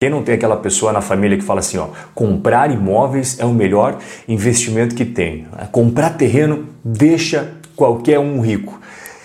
Quem não tem aquela pessoa na família que fala assim, ó, comprar imóveis é o melhor investimento que tem. Comprar terreno deixa qualquer um rico.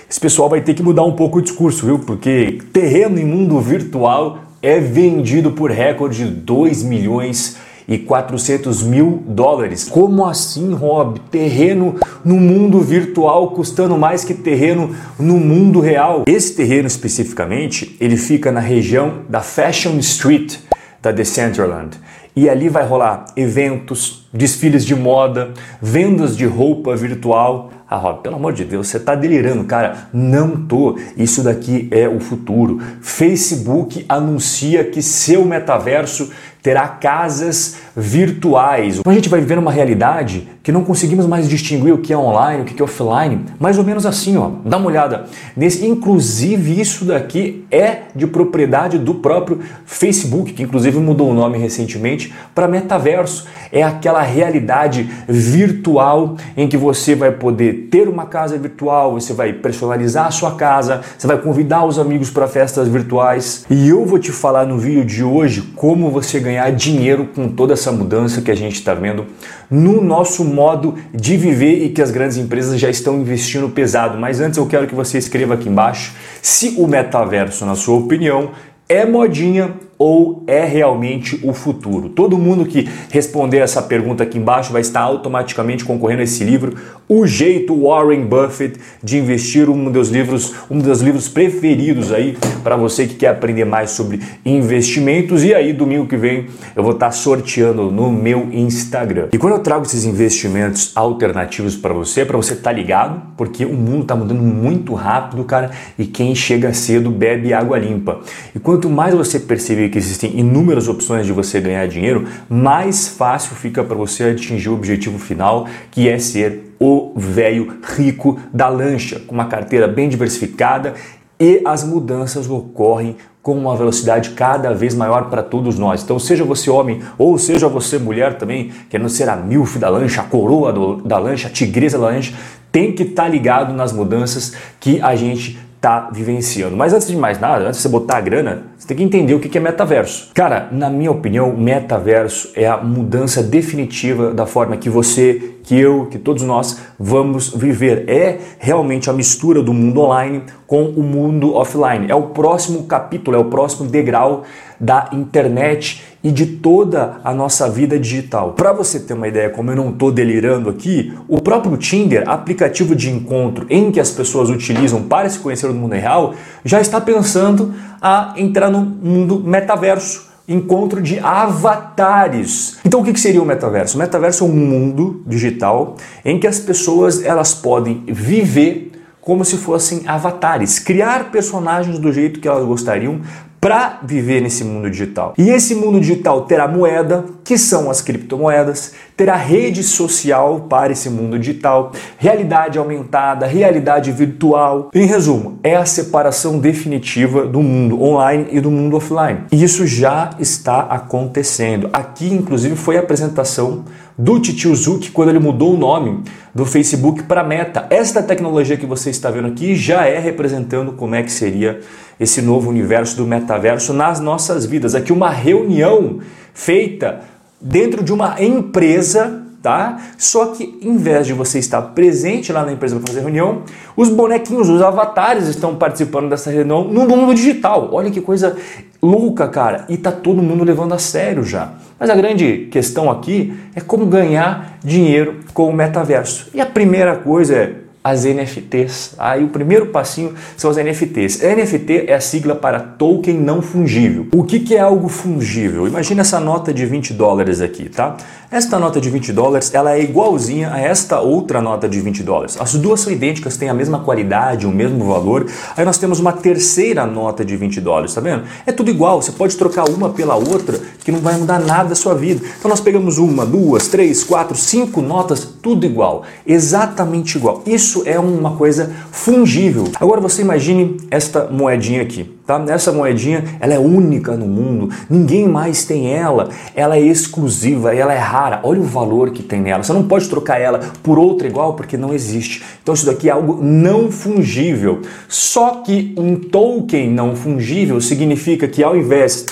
Esse pessoal vai ter que mudar um pouco o discurso, viu? Porque terreno em mundo virtual é vendido por recorde de 2 milhões e 400 mil dólares. Como assim, Rob? Terreno no mundo virtual custando mais que terreno no mundo real? Esse terreno especificamente, ele fica na região da Fashion Street da Decentraland. E ali vai rolar eventos, desfiles de moda, vendas de roupa virtual. Ah, Rob, pelo amor de Deus, você está delirando, cara. Não tô. Isso daqui é o futuro. Facebook anuncia que seu metaverso terá casas virtuais. A gente vai viver uma realidade que não conseguimos mais distinguir o que é online, o que é offline. Mais ou menos assim, ó. Dá uma olhada. Nesse, inclusive isso daqui é de propriedade do próprio Facebook, que inclusive mudou o nome recentemente para metaverso. É aquela realidade virtual em que você vai poder ter uma casa virtual, você vai personalizar a sua casa, você vai convidar os amigos para festas virtuais. E eu vou te falar no vídeo de hoje como você ganhar dinheiro com toda essa mudança que a gente está vendo no nosso modo de viver e que as grandes empresas já estão investindo pesado. Mas antes eu quero que você escreva aqui embaixo se o metaverso, na sua opinião, é modinha ou é realmente o futuro? Todo mundo que responder essa pergunta aqui embaixo vai estar automaticamente concorrendo a esse livro, O Jeito Warren Buffett de Investir, um dos livros, um dos livros preferidos aí para você que quer aprender mais sobre investimentos. E aí, domingo que vem, eu vou estar sorteando no meu Instagram. E quando eu trago esses investimentos alternativos para você, para você estar tá ligado, porque o mundo está mudando muito rápido, cara, e quem chega cedo bebe água limpa. E quanto mais você perceber que existem inúmeras opções de você ganhar dinheiro, mais fácil fica para você atingir o objetivo final, que é ser o velho rico da lancha, com uma carteira bem diversificada e as mudanças ocorrem com uma velocidade cada vez maior para todos nós. Então, seja você homem ou seja você mulher também, querendo ser a milf da lancha, a coroa do, da lancha, a tigresa da lancha, tem que estar tá ligado nas mudanças que a gente está vivenciando. Mas antes de mais nada, antes de você botar a grana, você tem que entender o que é metaverso. Cara, na minha opinião, metaverso é a mudança definitiva da forma que você, que eu, que todos nós vamos viver. É realmente a mistura do mundo online com o mundo offline. É o próximo capítulo, é o próximo degrau da internet e de toda a nossa vida digital. Para você ter uma ideia, como eu não estou delirando aqui, o próprio Tinder, aplicativo de encontro em que as pessoas utilizam para se conhecer no mundo real, já está pensando a entrar no mundo metaverso encontro de avatares. Então o que seria o metaverso? O metaverso é um mundo digital em que as pessoas elas podem viver como se fossem avatares, criar personagens do jeito que elas gostariam para viver nesse mundo digital. E esse mundo digital terá moeda, que são as criptomoedas, terá rede social para esse mundo digital, realidade aumentada, realidade virtual. Em resumo, é a separação definitiva do mundo online e do mundo offline. E isso já está acontecendo. Aqui, inclusive, foi a apresentação do Titio Zuck quando ele mudou o nome do Facebook para Meta. Esta tecnologia que você está vendo aqui já é representando como é que seria esse novo universo do metaverso nas nossas vidas. Aqui uma reunião feita dentro de uma empresa tá? Só que em vez de você estar presente lá na empresa para fazer reunião, os bonequinhos, os avatares estão participando dessa reunião no mundo digital. Olha que coisa louca, cara. E tá todo mundo levando a sério já. Mas a grande questão aqui é como ganhar dinheiro com o metaverso. E a primeira coisa é as NFTs. Aí o primeiro passinho são as NFTs. NFT é a sigla para token não fungível. O que, que é algo fungível? Imagina essa nota de 20 dólares aqui, tá? Esta nota de 20 dólares ela é igualzinha a esta outra nota de 20 dólares. As duas são idênticas, têm a mesma qualidade, o mesmo valor. Aí nós temos uma terceira nota de 20 dólares, tá vendo? É tudo igual, você pode trocar uma pela outra que não vai mudar nada a sua vida. Então nós pegamos uma, duas, três, quatro, cinco notas, tudo igual, exatamente igual. Isso é uma coisa fungível. Agora você imagine esta moedinha aqui. Tá? Essa moedinha ela é única no mundo, ninguém mais tem ela, ela é exclusiva, ela é rara. Olha o valor que tem nela. Você não pode trocar ela por outra igual porque não existe. Então isso daqui é algo não fungível. Só que um token não fungível significa que ao invés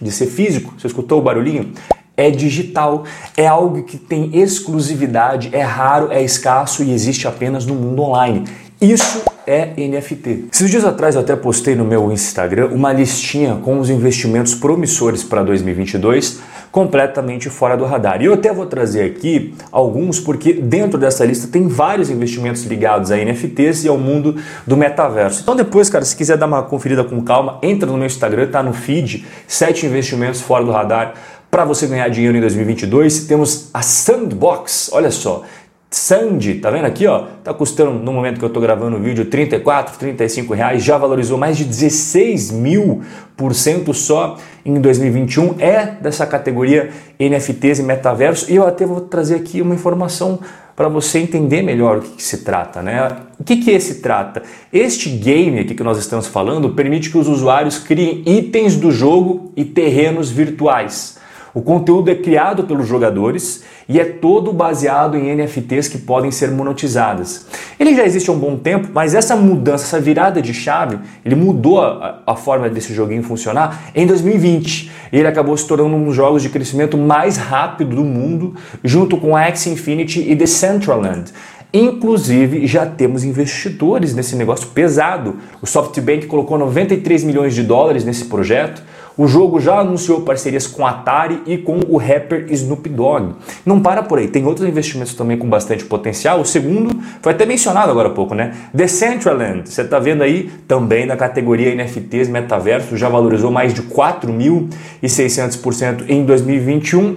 de ser físico. Você escutou o barulhinho? É digital, é algo que tem exclusividade, é raro, é escasso e existe apenas no mundo online. Isso é NFT. Esses dias atrás eu até postei no meu Instagram uma listinha com os investimentos promissores para 2022 completamente fora do radar. E eu até vou trazer aqui alguns porque dentro dessa lista tem vários investimentos ligados a NFTs e ao mundo do metaverso. Então depois, cara, se quiser dar uma conferida com calma, entra no meu Instagram, tá no feed, sete investimentos fora do radar para você ganhar dinheiro em 2022. Temos a Sandbox, olha só, Sandy, tá vendo aqui, ó? Tá custando no momento que eu tô gravando o vídeo 34, 35 reais, já valorizou mais de 16 mil por cento só em 2021. É dessa categoria NFTs e metaverso. E eu até vou trazer aqui uma informação para você entender melhor o que, que, se trata, né? O que, que se trata? Este game aqui que nós estamos falando permite que os usuários criem itens do jogo e terrenos virtuais. O conteúdo é criado pelos jogadores e é todo baseado em NFTs que podem ser monetizadas. Ele já existe há um bom tempo, mas essa mudança, essa virada de chave, ele mudou a, a forma desse joguinho funcionar em 2020. E ele acabou se tornando um dos jogos de crescimento mais rápido do mundo, junto com Axie Infinity e Decentraland. Inclusive, já temos investidores nesse negócio pesado. O SoftBank colocou 93 milhões de dólares nesse projeto. O jogo já anunciou parcerias com Atari e com o rapper Snoop Dogg. Não para por aí, tem outros investimentos também com bastante potencial. O segundo foi até mencionado agora há pouco, né? Decentraland, você está vendo aí também na categoria NFTs metaverso, já valorizou mais de 4.600% em 2021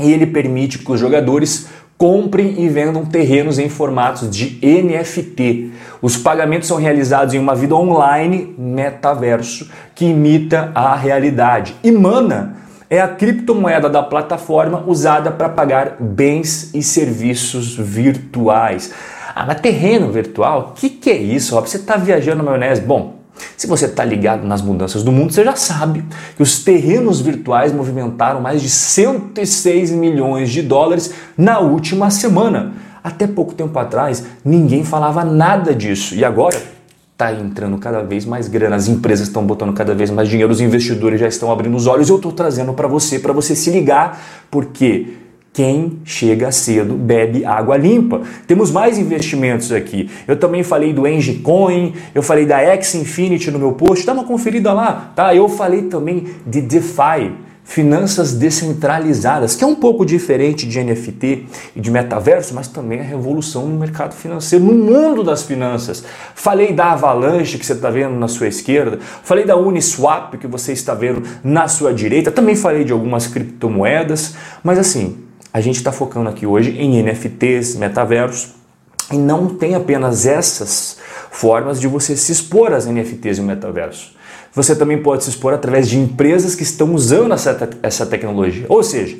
e ele permite que os jogadores comprem e vendam terrenos em formatos de NFT. Os pagamentos são realizados em uma vida online metaverso que imita a realidade. E Mana é a criptomoeda da plataforma usada para pagar bens e serviços virtuais. Ah, mas terreno virtual? O que, que é isso? Você está viajando na maionese? Bom, se você está ligado nas mudanças do mundo, você já sabe que os terrenos virtuais movimentaram mais de 106 milhões de dólares na última semana. Até pouco tempo atrás, ninguém falava nada disso. E agora está entrando cada vez mais grana, as empresas estão botando cada vez mais dinheiro, os investidores já estão abrindo os olhos. Eu estou trazendo para você, para você se ligar, porque quem chega cedo bebe água limpa. Temos mais investimentos aqui. Eu também falei do Engecoin, eu falei da X Infinity no meu post, dá uma conferida lá, tá? Eu falei também de DeFi, finanças descentralizadas, que é um pouco diferente de NFT e de metaverso, mas também é revolução no mercado financeiro, no mundo das finanças. Falei da Avalanche que você está vendo na sua esquerda, falei da Uniswap que você está vendo na sua direita, também falei de algumas criptomoedas, mas assim, a gente está focando aqui hoje em NFTs, metaversos, e não tem apenas essas formas de você se expor às NFTs e o metaverso. Você também pode se expor através de empresas que estão usando essa, te essa tecnologia. Ou seja,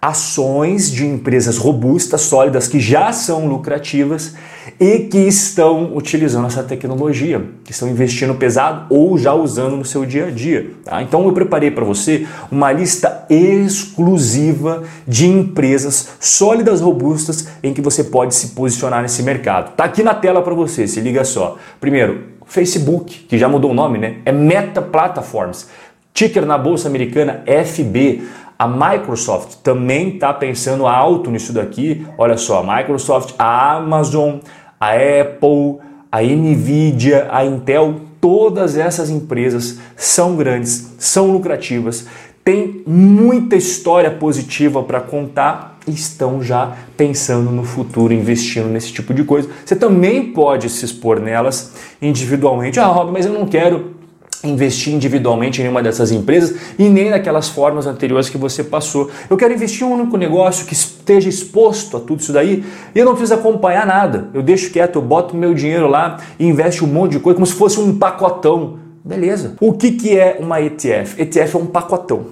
ações de empresas robustas, sólidas, que já são lucrativas e que estão utilizando essa tecnologia, que estão investindo pesado ou já usando no seu dia a dia. Tá? Então eu preparei para você uma lista exclusiva de empresas sólidas, robustas, em que você pode se posicionar nesse mercado. Tá aqui na tela para você, se liga só. Primeiro, Facebook, que já mudou o nome, né? É Meta Platforms. Ticker na bolsa americana FB. A Microsoft também está pensando alto nisso daqui. Olha só, a Microsoft, a Amazon, a Apple, a Nvidia, a Intel, todas essas empresas são grandes, são lucrativas, têm muita história positiva para contar e estão já pensando no futuro, investindo nesse tipo de coisa. Você também pode se expor nelas individualmente. Ah, Rob, mas eu não quero investir individualmente em uma dessas empresas e nem naquelas formas anteriores que você passou. Eu quero investir em um único negócio que esteja exposto a tudo isso daí e eu não preciso acompanhar nada. Eu deixo quieto, eu boto meu dinheiro lá e investo um monte de coisa como se fosse um pacotão. Beleza. O que, que é uma ETF? ETF é um pacotão.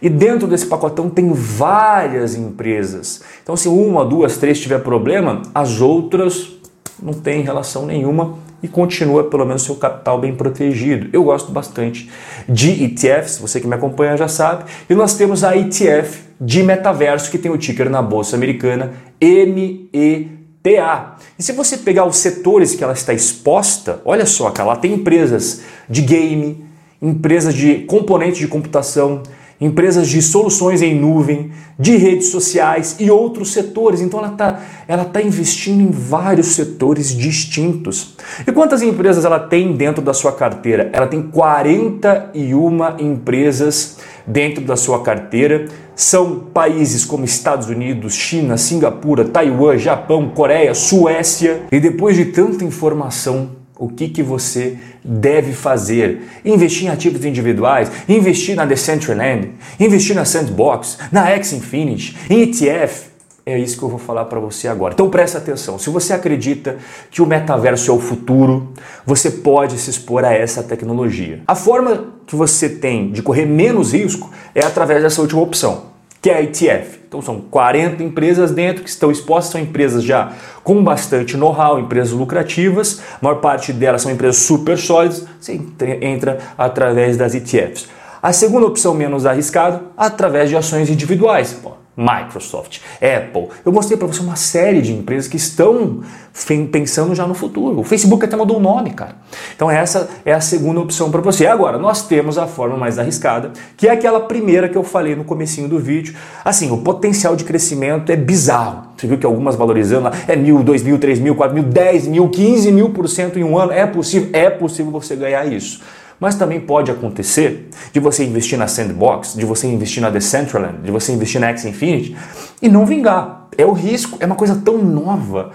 E dentro desse pacotão tem várias empresas. Então, se uma, duas, três tiver problema, as outras não têm relação nenhuma e continua pelo menos seu capital bem protegido. Eu gosto bastante de ETFs, você que me acompanha já sabe. E nós temos a ETF de metaverso que tem o ticker na bolsa americana META. E se você pegar os setores que ela está exposta, olha só, cara, lá tem empresas de game, empresas de componentes de computação, empresas de soluções em nuvem, de redes sociais e outros setores. Então ela está ela tá investindo em vários setores distintos. E quantas empresas ela tem dentro da sua carteira? Ela tem 41 empresas dentro da sua carteira. São países como Estados Unidos, China, Singapura, Taiwan, Japão, Coreia, Suécia. E depois de tanta informação o que, que você deve fazer. Investir em ativos individuais, investir na Decentraland, investir na Sandbox, na X-Infinity, em ETF. É isso que eu vou falar para você agora. Então presta atenção. Se você acredita que o metaverso é o futuro, você pode se expor a essa tecnologia. A forma que você tem de correr menos risco é através dessa última opção que é a ETF. Então são 40 empresas dentro que estão expostas, são empresas já com bastante know-how, empresas lucrativas, a maior parte delas são empresas super sólidas, você entra através das ETFs. A segunda opção menos arriscada, através de ações individuais. Pô, Microsoft, Apple. Eu mostrei para você uma série de empresas que estão pensando já no futuro. O Facebook até mudou o nome, cara. Então essa é a segunda opção para você. Agora, nós temos a forma mais arriscada, que é aquela primeira que eu falei no comecinho do vídeo. Assim, o potencial de crescimento é bizarro. Você viu que algumas valorizando é mil, dois mil, três mil, quatro mil, dez mil, quinze mil por cento em um ano. É possível, é possível você ganhar isso. Mas também pode acontecer de você investir na Sandbox, de você investir na Decentraland, de você investir na X Infinity e não vingar. É o risco, é uma coisa tão nova.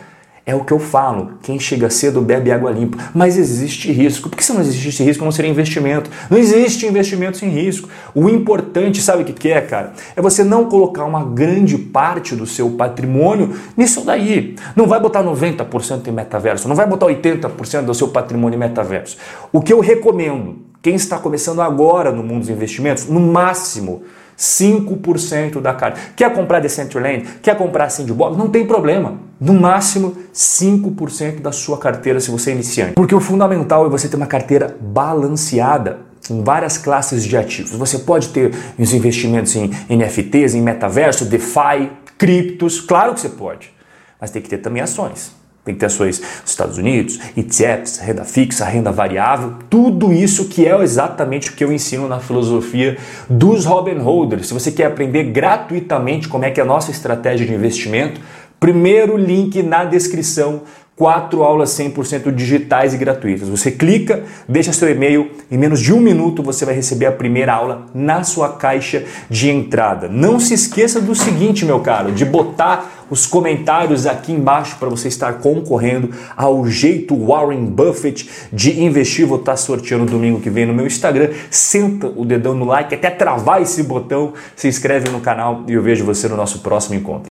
É o que eu falo, quem chega cedo bebe água limpa. Mas existe risco. Por que se não existe risco, não seria investimento? Não existe investimento sem risco. O importante, sabe o que é, cara? É você não colocar uma grande parte do seu patrimônio nisso daí. Não vai botar 90% em metaverso, não vai botar 80% do seu patrimônio em metaverso. O que eu recomendo, quem está começando agora no mundo dos investimentos, no máximo 5% da carta. Quer comprar Decentraland? Quer comprar Sandbox? Não tem problema. No máximo 5% da sua carteira se você é iniciante. Porque o fundamental é você ter uma carteira balanceada em várias classes de ativos. Você pode ter os investimentos em NFTs, em metaverso, DeFi, criptos, claro que você pode. Mas tem que ter também ações. Tem que ter ações dos Estados Unidos, ETFs, renda fixa, renda variável, tudo isso que é exatamente o que eu ensino na filosofia dos Robin Holders. Se você quer aprender gratuitamente como é que é a nossa estratégia de investimento, primeiro link na descrição quatro aulas 100% digitais e gratuitas. Você clica, deixa seu e-mail, em menos de um minuto você vai receber a primeira aula na sua caixa de entrada. Não se esqueça do seguinte, meu caro, de botar os comentários aqui embaixo para você estar concorrendo ao jeito Warren Buffett de investir. Vou estar sorteando domingo que vem no meu Instagram. Senta o dedão no like, até travar esse botão, se inscreve no canal e eu vejo você no nosso próximo encontro.